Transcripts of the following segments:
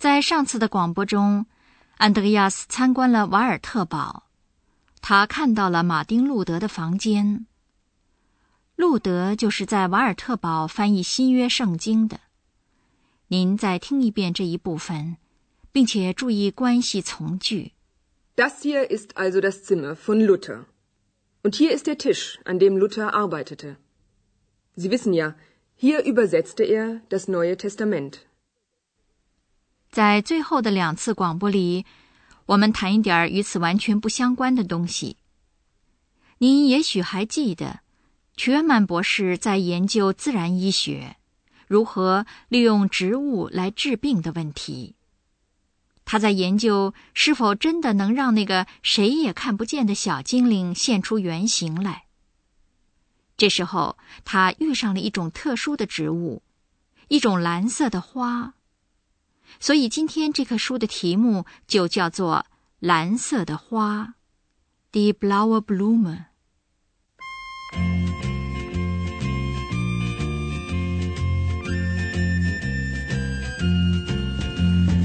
在上次的广播中，安德烈亚斯参观了瓦尔特堡，他看到了马丁·路德的房间。路德就是在瓦尔特堡翻译新约圣经的。您再听一遍这一部分，并且注意关系从句。Das hier ist also das Zimmer von Luther. Und hier ist der Tisch, an dem Luther arbeitete. Sie wissen ja, hier übersetzte er das Neue Testament. 在最后的两次广播里，我们谈一点与此完全不相关的东西。您也许还记得，屈曼博士在研究自然医学，如何利用植物来治病的问题。他在研究是否真的能让那个谁也看不见的小精灵现出原形来。这时候，他遇上了一种特殊的植物，一种蓝色的花。所以今天这棵书的题目就叫做《蓝色的花》（Die blaue Blume）。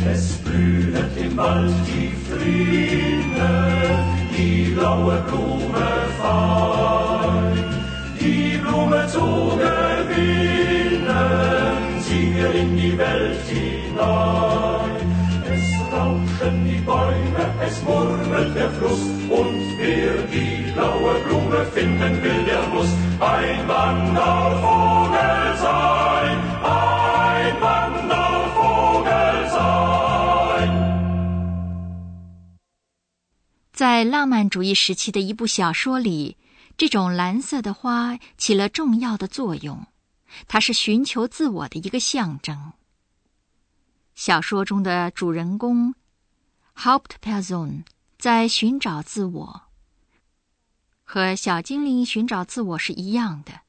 Es blühet im Wald die Frühne, die blaue Blume fein. Die Blume zu gewinnen, sie wir in die Welt hinein. Ibn fuguesi ibn fuguesi 在浪漫主义时期的一部小说里，这种蓝色的花起了重要的作用，它是寻求自我的一个象征。小说中的主人公 Hauptperson 在寻找自我，和小精灵寻找自我是一样的。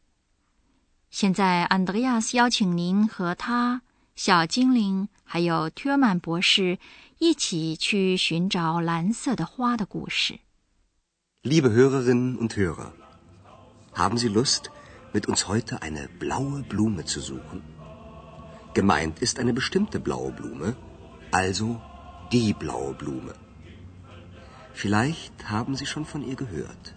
现在，安德烈亚斯邀请您和他、小精灵还有特尔曼博士一起去寻找蓝色的花的故事。Liebe Hörerinnen und Hörer, haben Sie Lust, mit uns heute eine blaue Blume zu suchen? Gemeint ist eine bestimmte blaue Blume, also die blaue Blume. Vielleicht haben Sie schon von ihr gehört.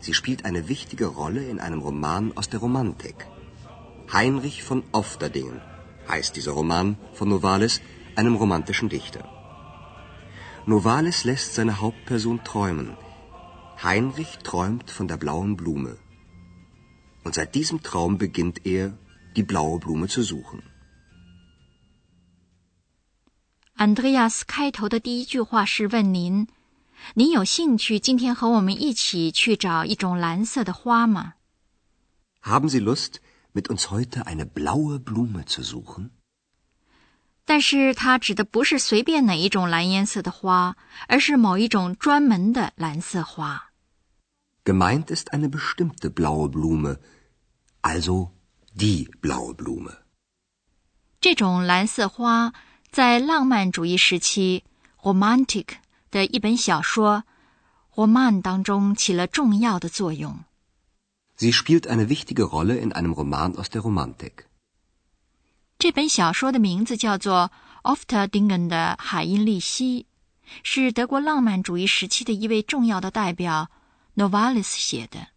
Sie spielt eine wichtige Rolle in einem Roman aus der Romantik. Heinrich von Ofterdingen heißt dieser Roman von Novalis, einem romantischen Dichter. Novalis lässt seine Hauptperson träumen. Heinrich träumt von der blauen Blume. Und seit diesem Traum beginnt er, die blaue Blume zu suchen. 安德烈亚斯开头的第一句话是问您：“您有兴趣今天和我们一起去找一种蓝色的花吗？” Haben Sie Lust, mit uns heute eine blaue Blume zu suchen? 但是它指的不是随便哪一种蓝颜色的花，而是某一种专门的蓝色花。Gemeint ist eine bestimmte blaue Blume, also die blaue Blume. 这种蓝色花在浪漫主义时期 （Romantic） 的一本小说《Roman》当中起了重要的作用。Sie spielt eine wichtige Rolle in einem Roman aus der Romantik. 这本小说的名字叫做《Ofterdingen》的海因利希，是德国浪漫主义时期的一位重要的代表 Novalis 写的。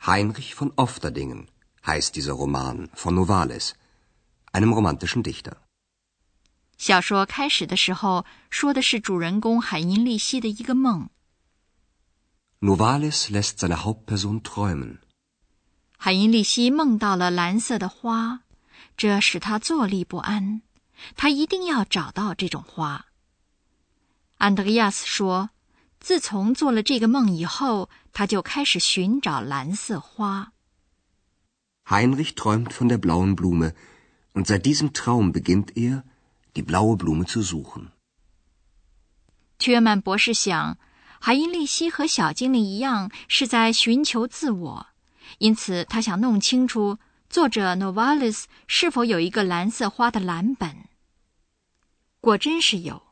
Heinrich von Ofterdingen heißt dieser Roman von Novalis, einem romantischen Dichter. 小说开始的时候说的是主人公海因利希的一个梦。Novalis lässt seine Hauptperson träumen. 海因利希梦到了蓝色的花，这使他坐立不安。他一定要找到这种花。安德烈亚斯说：“自从做了这个梦以后，他就开始寻找蓝色花。Heinrich träumt von der blauen Blume, und seit diesem Traum beginnt er, die blaue Blume zu suchen. 约曼博士想，海因利希和小精灵一样是在寻求自我，因此他想弄清楚作者 Novalis 是否有一个蓝色花的蓝本。果真是有，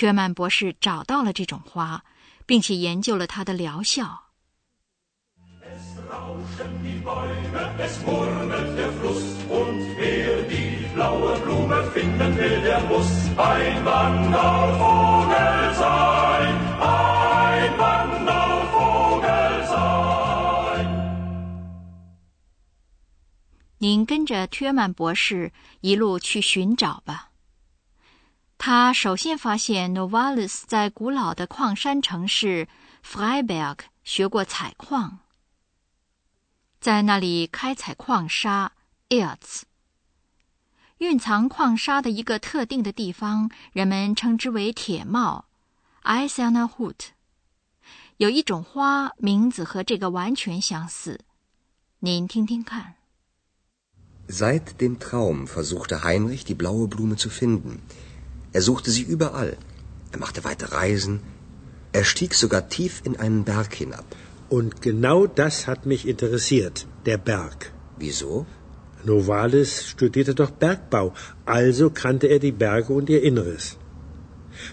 约曼博士找到了这种花，并且研究了它的疗效。您跟着约曼博士一路去寻找吧。他首先发现 Novalis 在古老的矿山城市 Freiberg 学过采矿，在那里开采矿砂 Erz。蕴藏矿砂的一个特定的地方，人们称之为铁帽 （Eisener Hut）。有一种花，名字和这个完全相似，您听听看。Seit dem Traum versuchte Heinrich die blaue Blume zu finden. Er suchte sie überall. Er machte weite Reisen. Er stieg sogar tief in einen Berg hinab. Und genau das hat mich interessiert, der Berg. Wieso? Novalis studierte doch Bergbau, also kannte er die Berge und ihr Inneres.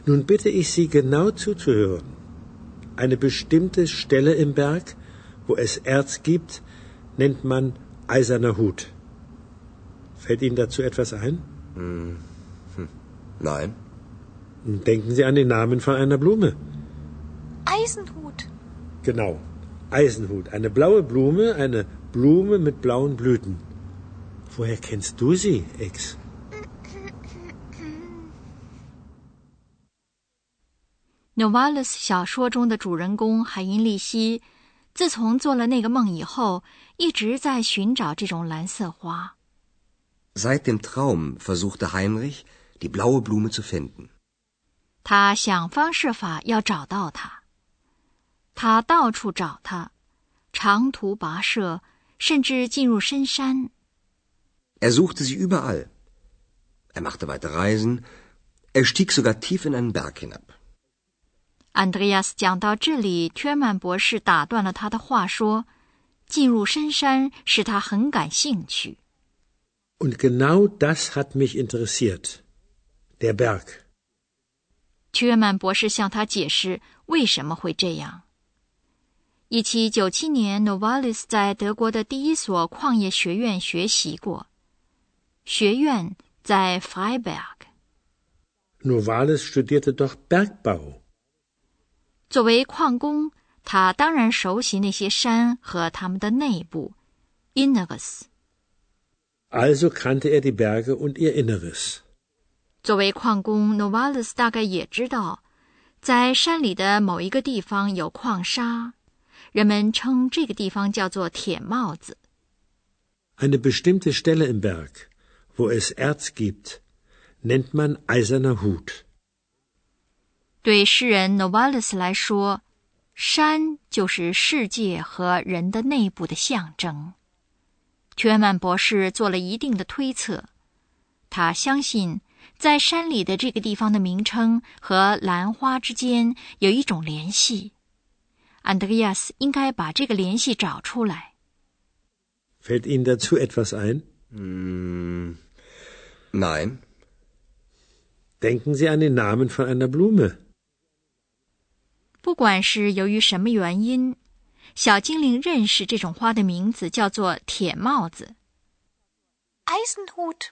Nun bitte ich Sie genau zuzuhören. Eine bestimmte Stelle im Berg, wo es Erz gibt, nennt man eiserner Hut. Fällt Ihnen dazu etwas ein? Hm. Nein. Denken Sie an den Namen von einer Blume. Eisenhut. Genau, Eisenhut. Eine blaue Blume, eine Blume mit blauen Blüten. Woher kennst du sie, Ex? Novalis 小说中的主人公海因利希，自从做了那个梦以后，一直在寻找这种蓝色花。Seit dem Traum versuchte Heinrich die blaue Blume zu finden. 他想方设法要找到它，他到处找它，长途跋涉，甚至进入深山。Er suchte sie überall. Er machte weite Reisen. Er stieg sogar tief in einen Berg hinab. Andreas 讲到这里，约曼博士打断了他的话，说：“进入深山使他很感兴趣。” Und genau das hat mich interessiert. Der Berg. 约曼博士向他解释为什么会这样。一七九七年，Novalis 在德国的第一所矿业学院学习过。学院在 Freiberg。Novalis studierte doch Bergbau。作为矿工，他当然熟悉那些山和它们的内部 （Inneres）。Also kannte er die Berge und ihr Inneres。作为矿工，Novalis 大概也知道，在山里的某一个地方有矿砂，人们称这个地方叫做铁帽子。Eine bestimmte Stelle im Berg, wo es Erz gibt, nennt man eiserner Hut。对诗人 Novalis 来说，山就是世界和人的内部的象征。约曼博士做了一定的推测，他相信在山里的这个地方的名称和兰花之间有一种联系。安德烈亚斯应该把这个联系找出来。Fällt Ihnen dazu etwas ein? Hm, nein. Denken Sie an den Namen von einer Blume. 不管是由于什么原因。小精灵认识这种花的名字叫做铁帽子。Eisenhut，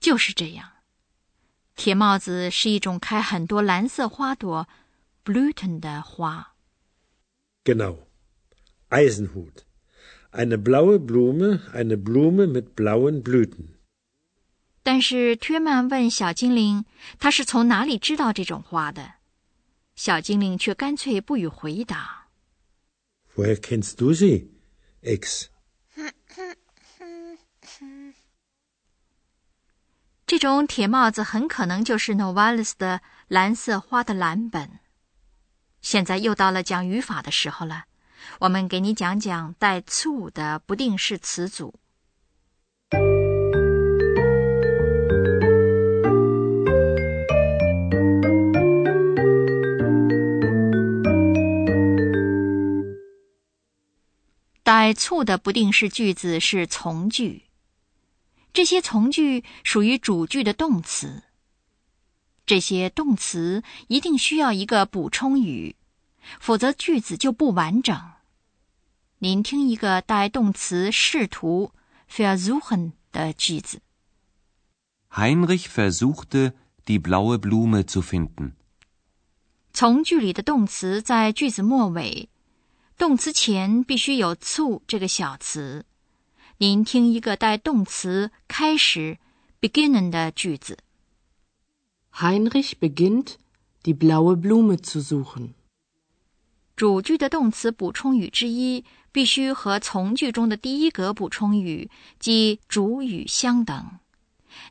就是这样。铁帽子是一种开很多蓝色花朵 （Blüten） 的花。Genau, Eisenhut, eine blaue Blume, eine Blume mit blauen Blüten。 但是约曼问小精灵，他是从哪里知道这种花的？小精灵却干脆不予回答。Woher kennst du sie, Ex？这种铁帽子很可能就是 Novalis 的蓝色花的蓝本。现在又到了讲语法的时候了，我们给你讲讲带 to 的不定式词组。带促的不定式句子是从句，这些从句属于主句的动词。这些动词一定需要一个补充语，否则句子就不完整。您听一个带动词试图 versuchen 的句子：Heinrich versuchte die blaue Blume zu finden。从句里的动词在句子末尾。动词前必须有 to 这个小词。您听一个带动词开始 beginning 的句子：Heinrich beginnt die blaue Blume zu suchen。主句的动词补充语之一必须和从句中的第一格补充语即主语相等。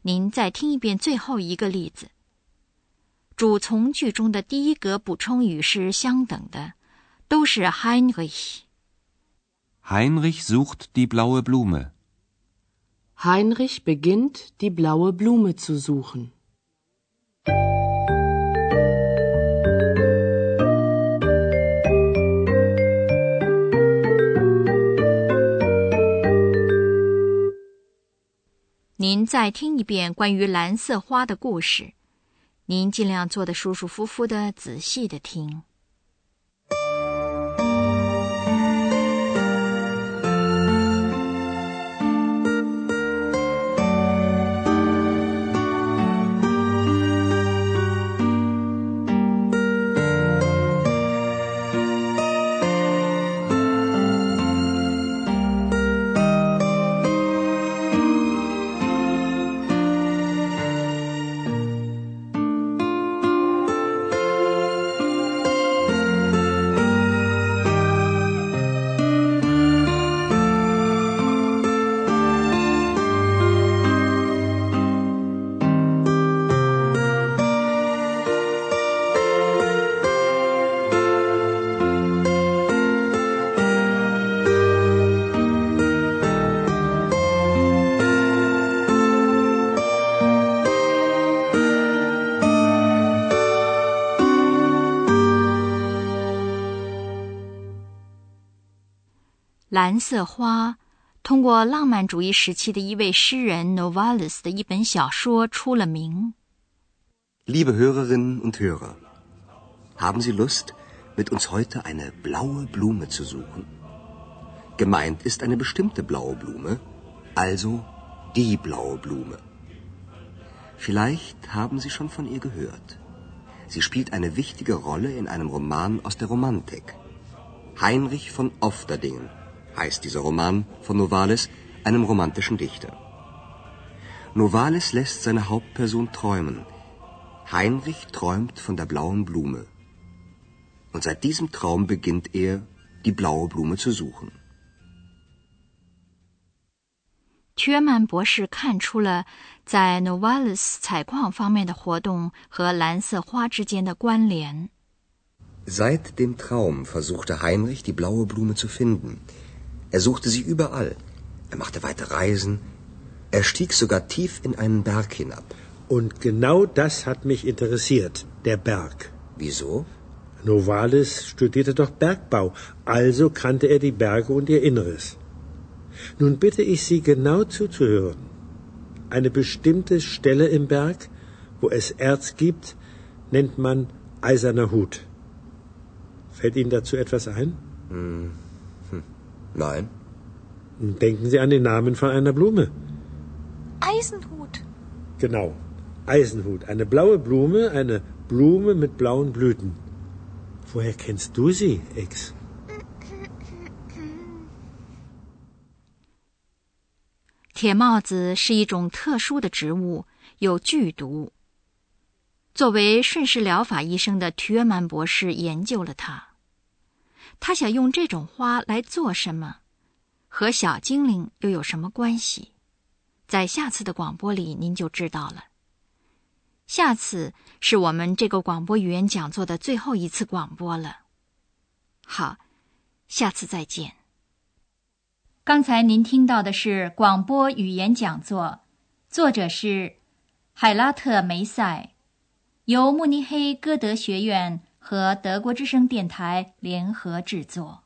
您再听一遍最后一个例子。主从句中的第一格补充语是相等的。都是 Heinrich。Heinrich sucht die blaue Blume. Heinrich beginnt die blaue Blume zu suchen. 您再听一遍关于蓝色花的故事，您尽量坐得舒舒服服的，仔细的听。蓝色花通过浪漫主义时期的一位诗人 Novalis 的一本小说出了名。Liebe Hörerinnen und Hörer, haben Sie Lust, mit uns heute eine blaue Blume zu suchen? Gemeint ist eine bestimmte blaue Blume, also die blaue Blume. Vielleicht haben Sie schon von ihr gehört. Sie spielt eine wichtige Rolle in einem Roman aus der Romantik. Heinrich von Ofterdingen heißt dieser Roman von Novalis, einem romantischen Dichter. Novalis lässt seine Hauptperson träumen. Heinrich träumt von der blauen Blume. Und seit diesem Traum beginnt er, die blaue Blume zu suchen. 缺曼博士看出了在 Novalis 采矿方面的活动和蓝色花之间的关联。Seit dem Traum versuchte Heinrich, die blaue Blume zu finden. Er suchte sie überall. Er machte weite Reisen. Er stieg sogar tief in einen Berg hinab. Und genau das hat mich interessiert, der Berg. Wieso? Novalis studierte doch Bergbau, also kannte er die Berge und ihr Inneres. Nun bitte ich Sie genau zuzuhören. Eine bestimmte Stelle im Berg, wo es Erz gibt, nennt man eiserner Hut. Fällt Ihnen dazu etwas ein? Hm. Nein. Denken Sie an den Namen von einer Blume. Eisenhut. Genau. Eisenhut. Eine blaue Blume, eine Blume mit blauen Blüten. Woher kennst du sie, Ex? 铁帽子是一种特殊的植物，有剧毒。作为顺势疗法医生的提尔曼博士研究了它。 他想用这种花来做什么？和小精灵又有什么关系？在下次的广播里您就知道了。下次是我们这个广播语言讲座的最后一次广播了。好，下次再见。刚才您听到的是广播语言讲座，作者是海拉特梅塞，由慕尼黑歌德学院。和德国之声电台联合制作。